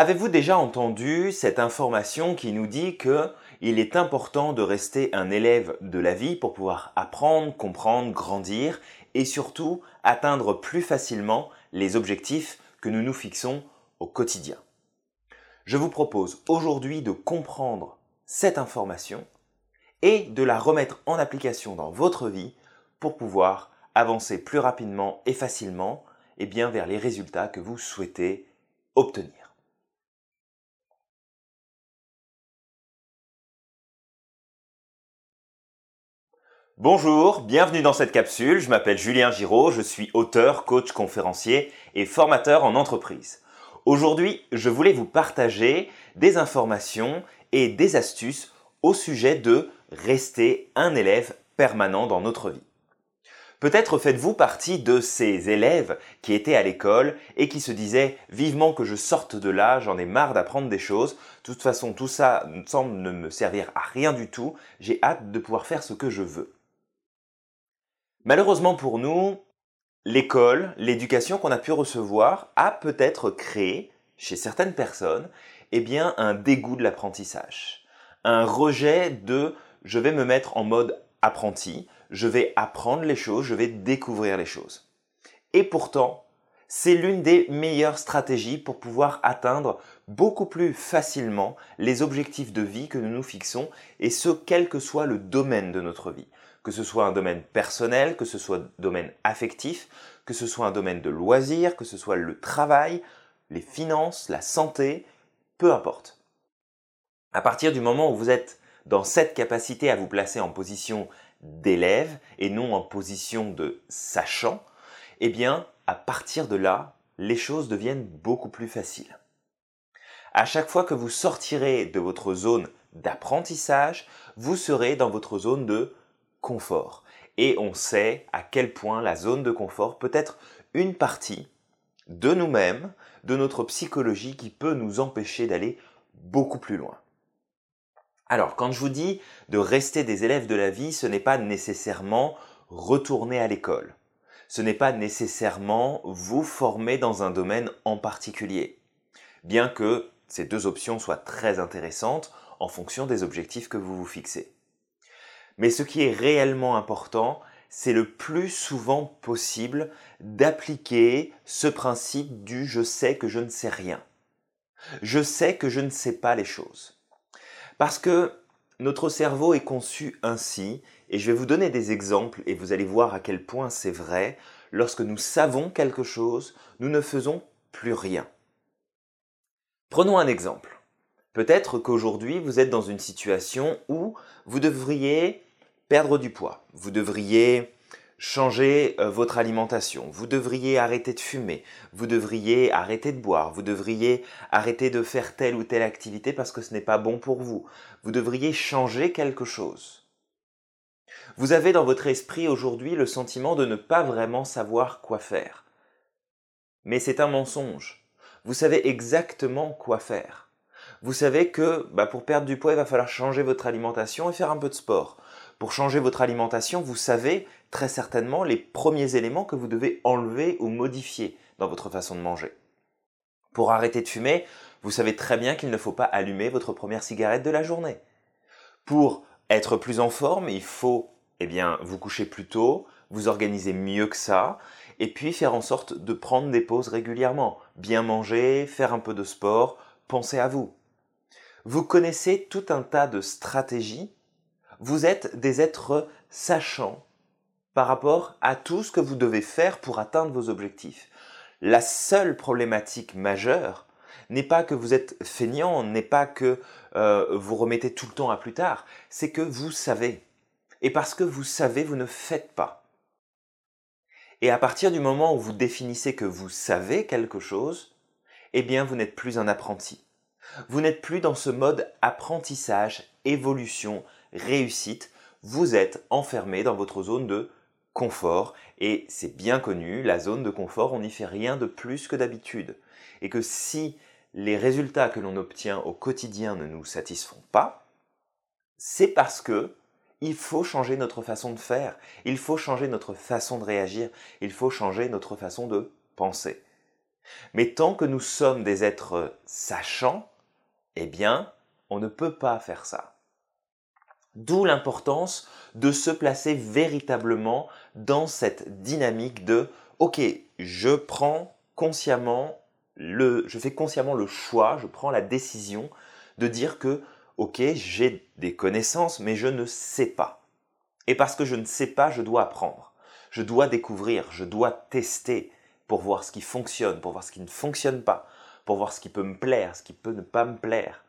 Avez-vous déjà entendu cette information qui nous dit que il est important de rester un élève de la vie pour pouvoir apprendre, comprendre, grandir et surtout atteindre plus facilement les objectifs que nous nous fixons au quotidien? Je vous propose aujourd'hui de comprendre cette information et de la remettre en application dans votre vie pour pouvoir avancer plus rapidement et facilement et bien vers les résultats que vous souhaitez obtenir. Bonjour, bienvenue dans cette capsule. Je m'appelle Julien Giraud, je suis auteur, coach, conférencier et formateur en entreprise. Aujourd'hui, je voulais vous partager des informations et des astuces au sujet de rester un élève permanent dans notre vie. Peut-être faites-vous partie de ces élèves qui étaient à l'école et qui se disaient vivement que je sorte de là, j'en ai marre d'apprendre des choses, de toute façon tout ça semble ne me servir à rien du tout, j'ai hâte de pouvoir faire ce que je veux. Malheureusement pour nous, l'école, l'éducation qu'on a pu recevoir a peut-être créé chez certaines personnes eh un dégoût de l'apprentissage, un rejet de je vais me mettre en mode apprenti, je vais apprendre les choses, je vais découvrir les choses. Et pourtant, c'est l'une des meilleures stratégies pour pouvoir atteindre beaucoup plus facilement les objectifs de vie que nous nous fixons, et ce, quel que soit le domaine de notre vie. Que ce soit un domaine personnel, que ce soit un domaine affectif, que ce soit un domaine de loisirs, que ce soit le travail, les finances, la santé, peu importe. À partir du moment où vous êtes dans cette capacité à vous placer en position d'élève et non en position de sachant, eh bien, à partir de là, les choses deviennent beaucoup plus faciles. À chaque fois que vous sortirez de votre zone d'apprentissage, vous serez dans votre zone de confort. Et on sait à quel point la zone de confort peut être une partie de nous-mêmes, de notre psychologie qui peut nous empêcher d'aller beaucoup plus loin. Alors, quand je vous dis de rester des élèves de la vie, ce n'est pas nécessairement retourner à l'école ce n'est pas nécessairement vous former dans un domaine en particulier, bien que ces deux options soient très intéressantes en fonction des objectifs que vous vous fixez. Mais ce qui est réellement important, c'est le plus souvent possible d'appliquer ce principe du je sais que je ne sais rien. Je sais que je ne sais pas les choses. Parce que notre cerveau est conçu ainsi, et je vais vous donner des exemples et vous allez voir à quel point c'est vrai. Lorsque nous savons quelque chose, nous ne faisons plus rien. Prenons un exemple. Peut-être qu'aujourd'hui, vous êtes dans une situation où vous devriez perdre du poids. Vous devriez changer euh, votre alimentation, vous devriez arrêter de fumer, vous devriez arrêter de boire, vous devriez arrêter de faire telle ou telle activité parce que ce n'est pas bon pour vous, vous devriez changer quelque chose. Vous avez dans votre esprit aujourd'hui le sentiment de ne pas vraiment savoir quoi faire. Mais c'est un mensonge. Vous savez exactement quoi faire. Vous savez que bah, pour perdre du poids, il va falloir changer votre alimentation et faire un peu de sport. Pour changer votre alimentation, vous savez très certainement les premiers éléments que vous devez enlever ou modifier dans votre façon de manger. Pour arrêter de fumer, vous savez très bien qu'il ne faut pas allumer votre première cigarette de la journée. Pour être plus en forme, il faut eh bien, vous coucher plus tôt, vous organiser mieux que ça, et puis faire en sorte de prendre des pauses régulièrement, bien manger, faire un peu de sport, penser à vous. Vous connaissez tout un tas de stratégies vous êtes des êtres sachants par rapport à tout ce que vous devez faire pour atteindre vos objectifs. La seule problématique majeure n'est pas que vous êtes feignant, n'est pas que euh, vous remettez tout le temps à plus tard, c'est que vous savez. Et parce que vous savez, vous ne faites pas. Et à partir du moment où vous définissez que vous savez quelque chose, eh bien vous n'êtes plus un apprenti. Vous n'êtes plus dans ce mode apprentissage, évolution, réussite, vous êtes enfermé dans votre zone de confort. Et c'est bien connu, la zone de confort, on n'y fait rien de plus que d'habitude. Et que si les résultats que l'on obtient au quotidien ne nous satisfont pas, c'est parce que il faut changer notre façon de faire, il faut changer notre façon de réagir, il faut changer notre façon de penser. Mais tant que nous sommes des êtres sachants, eh bien, on ne peut pas faire ça. D'où l'importance de se placer véritablement dans cette dynamique de OK, je prends consciemment le je fais consciemment le choix, je prends la décision de dire que OK, j'ai des connaissances mais je ne sais pas. Et parce que je ne sais pas, je dois apprendre. Je dois découvrir, je dois tester pour voir ce qui fonctionne, pour voir ce qui ne fonctionne pas, pour voir ce qui peut me plaire, ce qui peut ne pas me plaire.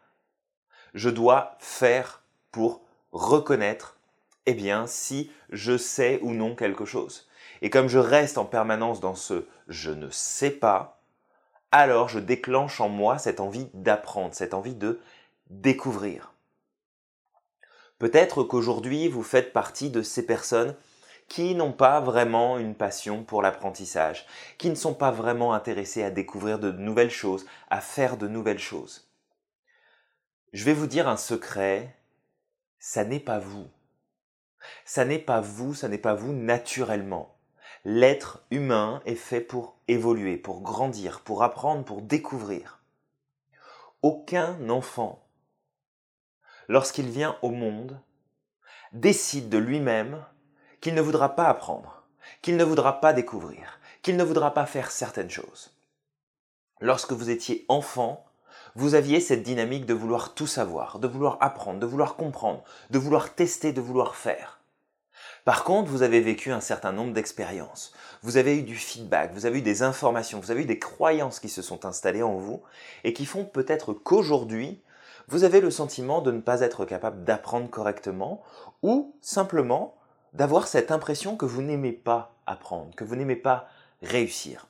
Je dois faire pour reconnaître, eh bien, si je sais ou non quelque chose. Et comme je reste en permanence dans ce je ne sais pas, alors je déclenche en moi cette envie d'apprendre, cette envie de découvrir. Peut-être qu'aujourd'hui vous faites partie de ces personnes qui n'ont pas vraiment une passion pour l'apprentissage, qui ne sont pas vraiment intéressées à découvrir de nouvelles choses, à faire de nouvelles choses. Je vais vous dire un secret, ça n'est pas vous. Ça n'est pas vous, ça n'est pas vous naturellement. L'être humain est fait pour évoluer, pour grandir, pour apprendre, pour découvrir. Aucun enfant, lorsqu'il vient au monde, décide de lui-même qu'il ne voudra pas apprendre, qu'il ne voudra pas découvrir, qu'il ne voudra pas faire certaines choses. Lorsque vous étiez enfant, vous aviez cette dynamique de vouloir tout savoir, de vouloir apprendre, de vouloir comprendre, de vouloir tester, de vouloir faire. Par contre, vous avez vécu un certain nombre d'expériences, vous avez eu du feedback, vous avez eu des informations, vous avez eu des croyances qui se sont installées en vous et qui font peut-être qu'aujourd'hui, vous avez le sentiment de ne pas être capable d'apprendre correctement ou simplement d'avoir cette impression que vous n'aimez pas apprendre, que vous n'aimez pas réussir,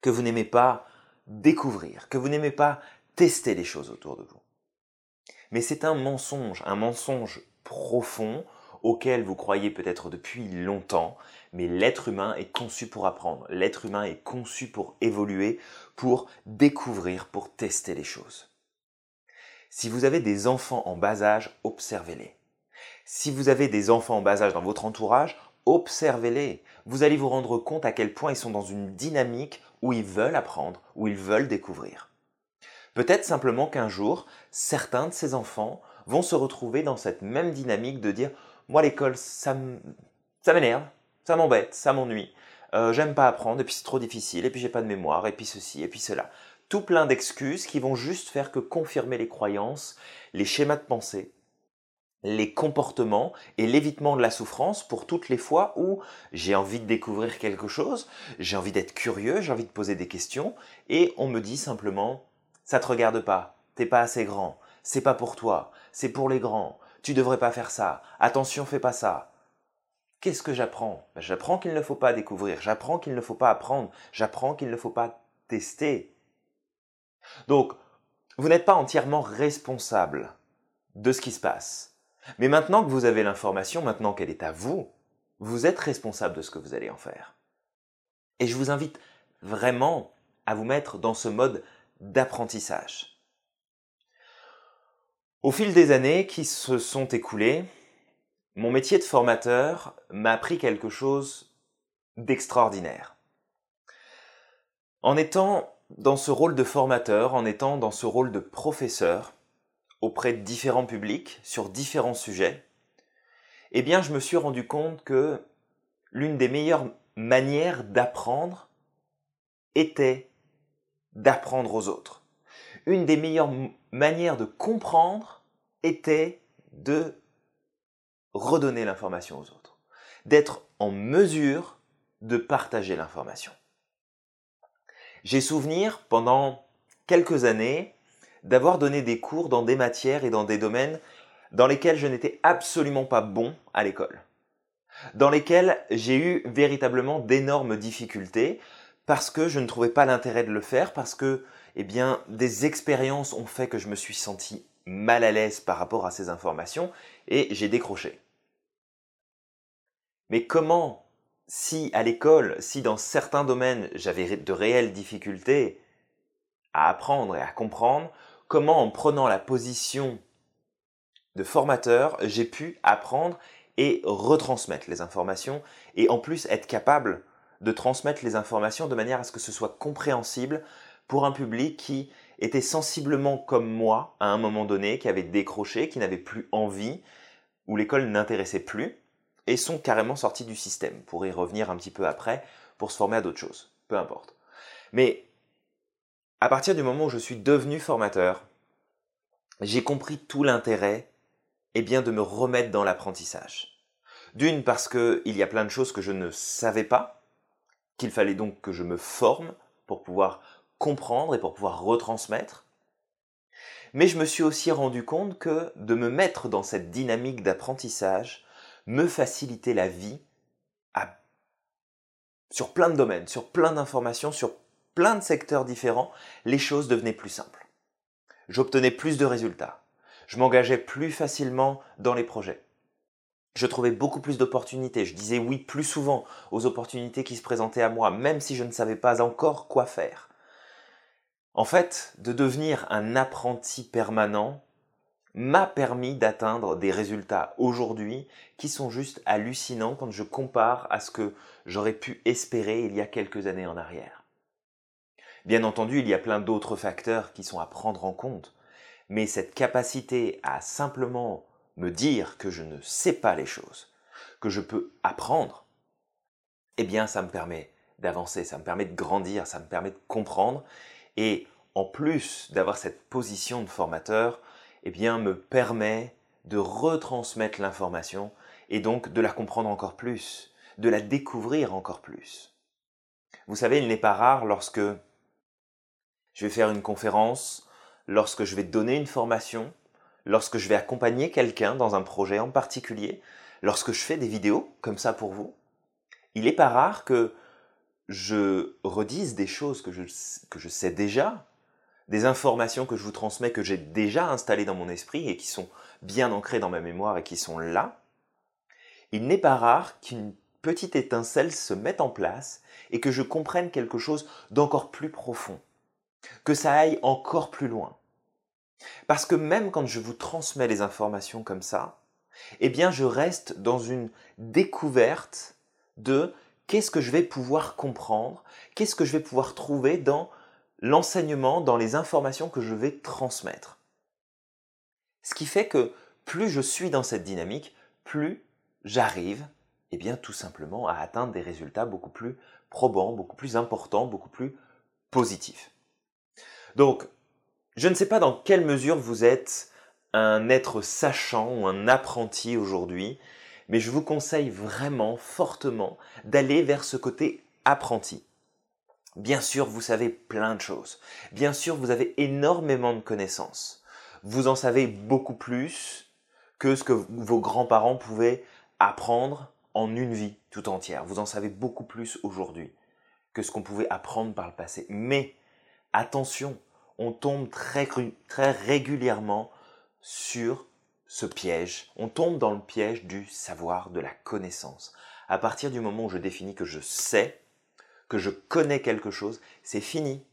que vous n'aimez pas découvrir, que vous n'aimez pas tester les choses autour de vous. Mais c'est un mensonge, un mensonge profond auquel vous croyez peut-être depuis longtemps, mais l'être humain est conçu pour apprendre, l'être humain est conçu pour évoluer, pour découvrir, pour tester les choses. Si vous avez des enfants en bas âge, observez-les. Si vous avez des enfants en bas âge dans votre entourage, observez-les. Vous allez vous rendre compte à quel point ils sont dans une dynamique où ils veulent apprendre, où ils veulent découvrir. Peut-être simplement qu'un jour, certains de ces enfants vont se retrouver dans cette même dynamique de dire moi l'école ça m'énerve, ça m'embête, ça m'ennuie, euh, j'aime pas apprendre et puis c'est trop difficile et puis j'ai pas de mémoire et puis ceci et puis cela. Tout plein d'excuses qui vont juste faire que confirmer les croyances, les schémas de pensée les comportements et l'évitement de la souffrance pour toutes les fois où j'ai envie de découvrir quelque chose, j'ai envie d'être curieux, j'ai envie de poser des questions, et on me dit simplement ça te regarde pas, t'es pas assez grand, c'est pas pour toi, c'est pour les grands, tu devrais pas faire ça, attention fais pas ça. Qu'est-ce que j'apprends? Ben, J'apprends qu'il ne faut pas découvrir, j'apprends qu'il ne faut pas apprendre, j'apprends qu'il ne faut pas tester. Donc, vous n'êtes pas entièrement responsable de ce qui se passe. Mais maintenant que vous avez l'information, maintenant qu'elle est à vous, vous êtes responsable de ce que vous allez en faire. Et je vous invite vraiment à vous mettre dans ce mode d'apprentissage. Au fil des années qui se sont écoulées, mon métier de formateur m'a appris quelque chose d'extraordinaire. En étant dans ce rôle de formateur, en étant dans ce rôle de professeur, auprès de différents publics sur différents sujets, eh bien je me suis rendu compte que l'une des meilleures manières d'apprendre était d'apprendre aux autres. Une des meilleures manières de comprendre était de redonner l'information aux autres, d'être en mesure de partager l'information. J'ai souvenir pendant quelques années d'avoir donné des cours dans des matières et dans des domaines dans lesquels je n'étais absolument pas bon à l'école. Dans lesquels j'ai eu véritablement d'énormes difficultés parce que je ne trouvais pas l'intérêt de le faire, parce que, eh des expériences ont fait que je me suis senti mal à l'aise par rapport à ces informations et j'ai décroché. Mais comment, si à l'école, si dans certains domaines j'avais de réelles difficultés à apprendre et à comprendre, comment en prenant la position de formateur, j'ai pu apprendre et retransmettre les informations et en plus être capable de transmettre les informations de manière à ce que ce soit compréhensible pour un public qui était sensiblement comme moi à un moment donné, qui avait décroché, qui n'avait plus envie, où l'école n'intéressait plus, et sont carrément sortis du système, pour y revenir un petit peu après, pour se former à d'autres choses, peu importe. Mais à partir du moment où je suis devenu formateur, j'ai compris tout l'intérêt eh bien, de me remettre dans l'apprentissage. D'une parce qu'il y a plein de choses que je ne savais pas, qu'il fallait donc que je me forme pour pouvoir comprendre et pour pouvoir retransmettre. Mais je me suis aussi rendu compte que de me mettre dans cette dynamique d'apprentissage me facilitait la vie sur plein de domaines, sur plein d'informations, sur plein de secteurs différents, les choses devenaient plus simples. J'obtenais plus de résultats. Je m'engageais plus facilement dans les projets. Je trouvais beaucoup plus d'opportunités. Je disais oui plus souvent aux opportunités qui se présentaient à moi, même si je ne savais pas encore quoi faire. En fait, de devenir un apprenti permanent m'a permis d'atteindre des résultats aujourd'hui qui sont juste hallucinants quand je compare à ce que j'aurais pu espérer il y a quelques années en arrière. Bien entendu, il y a plein d'autres facteurs qui sont à prendre en compte, mais cette capacité à simplement me dire que je ne sais pas les choses, que je peux apprendre, eh bien ça me permet d'avancer, ça me permet de grandir, ça me permet de comprendre et en plus d'avoir cette position de formateur, eh bien, me permet de retransmettre l'information et donc de la comprendre encore plus, de la découvrir encore plus. Vous savez, il n'est pas rare lorsque je vais faire une conférence, lorsque je vais donner une formation, lorsque je vais accompagner quelqu'un dans un projet en particulier, lorsque je fais des vidéos comme ça pour vous, il n'est pas rare que je redise des choses que je, que sais déjà, des informations que je vous transmets que j'ai déjà installées dans mon esprit et qui sont bien ancrées dans ma mémoire et qui sont là, il n'est pas rare qu'une petite étincelle se mette en place et que je comprenne quelque chose d'encore plus profond, que ça aille encore plus loin. Parce que même quand je vous transmets les informations comme ça, eh bien je reste dans une découverte de qu'est-ce que je vais pouvoir comprendre, qu'est-ce que je vais pouvoir trouver dans l'enseignement dans les informations que je vais transmettre. Ce qui fait que plus je suis dans cette dynamique, plus j'arrive, eh bien, tout simplement à atteindre des résultats beaucoup plus probants, beaucoup plus importants, beaucoup plus positifs. Je ne sais pas dans quelle mesure vous êtes un être sachant ou un apprenti aujourd'hui, mais je vous conseille vraiment fortement d'aller vers ce côté apprenti. Bien sûr, vous savez plein de choses. Bien sûr, vous avez énormément de connaissances. Vous en savez beaucoup plus que ce que vos grands-parents pouvaient apprendre en une vie tout entière. Vous en savez beaucoup plus aujourd'hui que ce qu'on pouvait apprendre par le passé. Mais attention, on tombe très, régulièrement sur ce piège. On tombe dans le piège du savoir, de la connaissance. À partir du moment où je définis que je sais, que je connais quelque chose, c'est fini.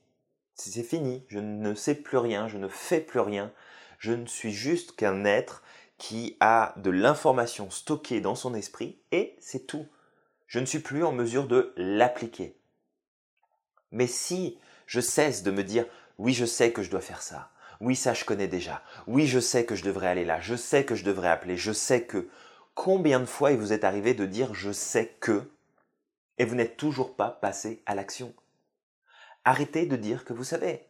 C'est fini. Je ne sais plus rien, je ne fais plus rien. Je ne suis juste qu'un être qui a de l'information stockée dans son esprit et c'est tout. Je ne suis plus en mesure de l'appliquer. Mais si je cesse de me dire oui, je sais que je dois faire ça. Oui, ça je connais déjà. Oui, je sais que je devrais aller là. Je sais que je devrais appeler. Je sais que. Combien de fois il vous est arrivé de dire je sais que et vous n'êtes toujours pas passé à l'action. Arrêtez de dire que vous savez.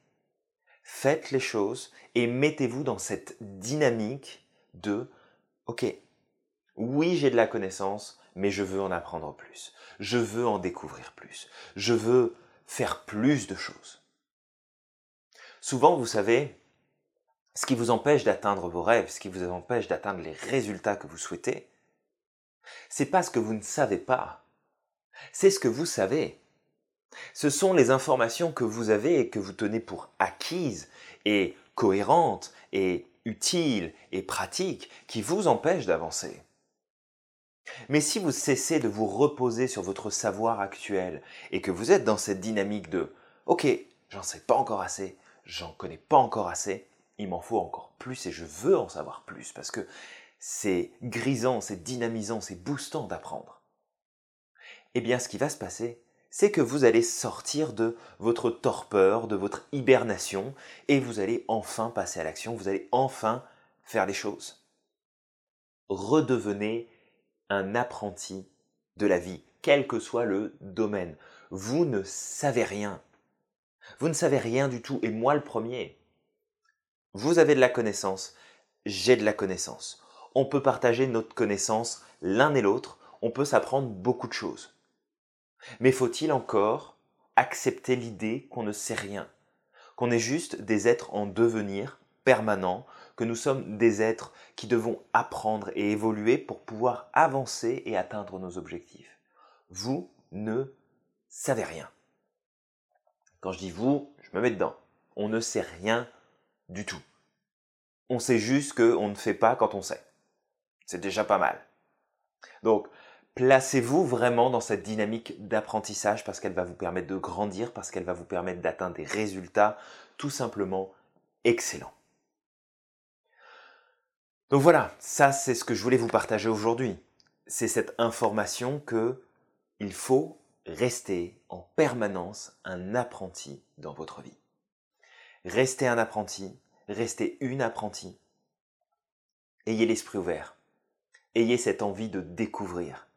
Faites les choses et mettez-vous dans cette dynamique de OK, oui j'ai de la connaissance, mais je veux en apprendre plus. Je veux en découvrir plus. Je veux faire plus de choses. Souvent, vous savez, ce qui vous empêche d'atteindre vos rêves, ce qui vous empêche d'atteindre les résultats que vous souhaitez, c'est pas ce que vous ne savez pas, c'est ce que vous savez. Ce sont les informations que vous avez et que vous tenez pour acquises et cohérentes et utiles et pratiques qui vous empêchent d'avancer. Mais si vous cessez de vous reposer sur votre savoir actuel et que vous êtes dans cette dynamique de OK, j'en sais pas encore assez, j'en connais pas encore assez, il m'en faut encore plus et je veux en savoir plus parce que c'est grisant, c'est dynamisant, c'est boostant d'apprendre eh bien ce qui va se passer, c'est que vous allez sortir de votre torpeur, de votre hibernation, et vous allez enfin passer à l'action, vous allez enfin faire les choses. Redevenez un apprenti de la vie, quel que soit le domaine. Vous ne savez rien. Vous ne savez rien du tout, et moi le premier. Vous avez de la connaissance, j'ai de la connaissance. On peut partager notre connaissance l'un et l'autre, on peut s'apprendre beaucoup de choses. Mais faut-il encore accepter l'idée qu'on ne sait rien, qu'on est juste des êtres en devenir permanent, que nous sommes des êtres qui devons apprendre et évoluer pour pouvoir avancer et atteindre nos objectifs? Vous ne savez rien. Quand je dis vous, je me mets dedans. On ne sait rien du tout. On sait juste qu'on ne fait pas quand on sait. C'est déjà pas mal. Donc, placez-vous vraiment dans cette dynamique d'apprentissage parce qu'elle va vous permettre de grandir, parce qu'elle va vous permettre d'atteindre des résultats tout simplement excellents. Donc voilà, ça c'est ce que je voulais vous partager aujourd'hui. C'est cette information que il faut rester en permanence un apprenti dans votre vie. Restez un apprenti, restez une apprentie. Ayez l'esprit ouvert. Ayez cette envie de découvrir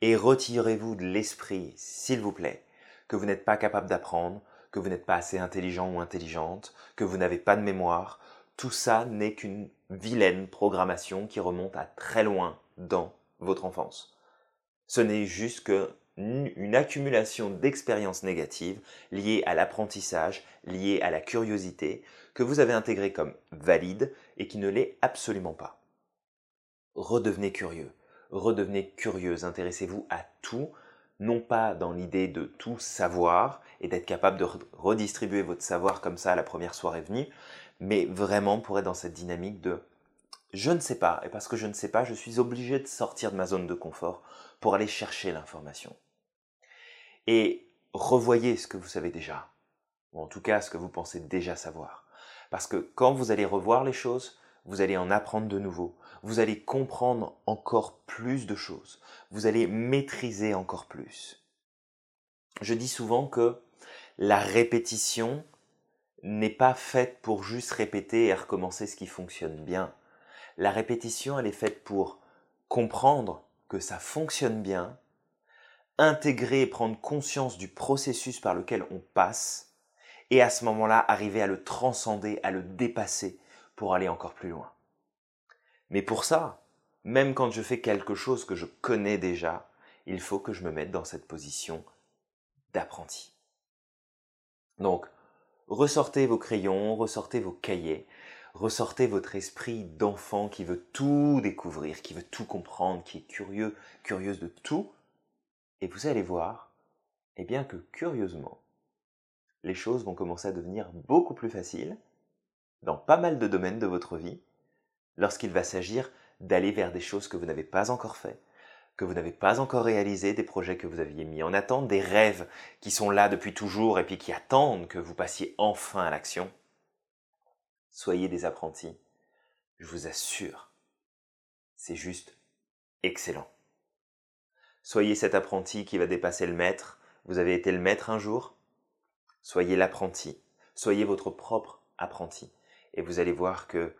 et retirez-vous de l'esprit, s'il vous plaît, que vous n'êtes pas capable d'apprendre, que vous n'êtes pas assez intelligent ou intelligente, que vous n'avez pas de mémoire. Tout ça n'est qu'une vilaine programmation qui remonte à très loin dans votre enfance. Ce n'est juste qu'une accumulation d'expériences négatives liées à l'apprentissage, liées à la curiosité, que vous avez intégrées comme valide et qui ne l'est absolument pas. Redevenez curieux redevenez curieuse, intéressez-vous à tout, non pas dans l'idée de tout savoir et d'être capable de redistribuer votre savoir comme ça à la première soirée venue, mais vraiment pour être dans cette dynamique de je ne sais pas, et parce que je ne sais pas, je suis obligé de sortir de ma zone de confort pour aller chercher l'information. Et revoyez ce que vous savez déjà, ou en tout cas ce que vous pensez déjà savoir. Parce que quand vous allez revoir les choses, vous allez en apprendre de nouveau, vous allez comprendre encore plus de choses, vous allez maîtriser encore plus. Je dis souvent que la répétition n'est pas faite pour juste répéter et recommencer ce qui fonctionne bien. La répétition, elle est faite pour comprendre que ça fonctionne bien, intégrer et prendre conscience du processus par lequel on passe, et à ce moment-là, arriver à le transcender, à le dépasser pour aller encore plus loin. Mais pour ça, même quand je fais quelque chose que je connais déjà, il faut que je me mette dans cette position d'apprenti. Donc, ressortez vos crayons, ressortez vos cahiers, ressortez votre esprit d'enfant qui veut tout découvrir, qui veut tout comprendre, qui est curieux, curieuse de tout, et vous allez voir, eh bien que curieusement, les choses vont commencer à devenir beaucoup plus faciles dans pas mal de domaines de votre vie, lorsqu'il va s'agir d'aller vers des choses que vous n'avez pas encore fait, que vous n'avez pas encore réalisé, des projets que vous aviez mis en attente, des rêves qui sont là depuis toujours et puis qui attendent que vous passiez enfin à l'action. Soyez des apprentis. Je vous assure, c'est juste excellent. Soyez cet apprenti qui va dépasser le maître. Vous avez été le maître un jour. Soyez l'apprenti. Soyez votre propre apprenti. Et vous allez voir que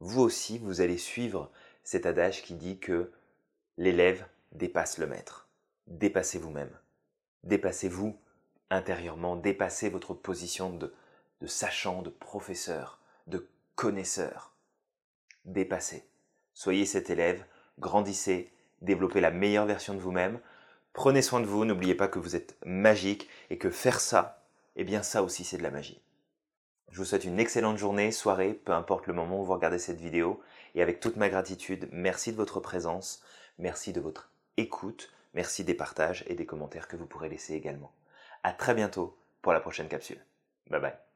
vous aussi, vous allez suivre cet adage qui dit que l'élève dépasse le maître. Dépassez vous-même. Dépassez-vous intérieurement. Dépassez votre position de, de sachant, de professeur, de connaisseur. Dépassez. Soyez cet élève, grandissez, développez la meilleure version de vous-même. Prenez soin de vous, n'oubliez pas que vous êtes magique et que faire ça, eh bien ça aussi c'est de la magie. Je vous souhaite une excellente journée, soirée, peu importe le moment où vous regardez cette vidéo. Et avec toute ma gratitude, merci de votre présence, merci de votre écoute, merci des partages et des commentaires que vous pourrez laisser également. À très bientôt pour la prochaine capsule. Bye bye.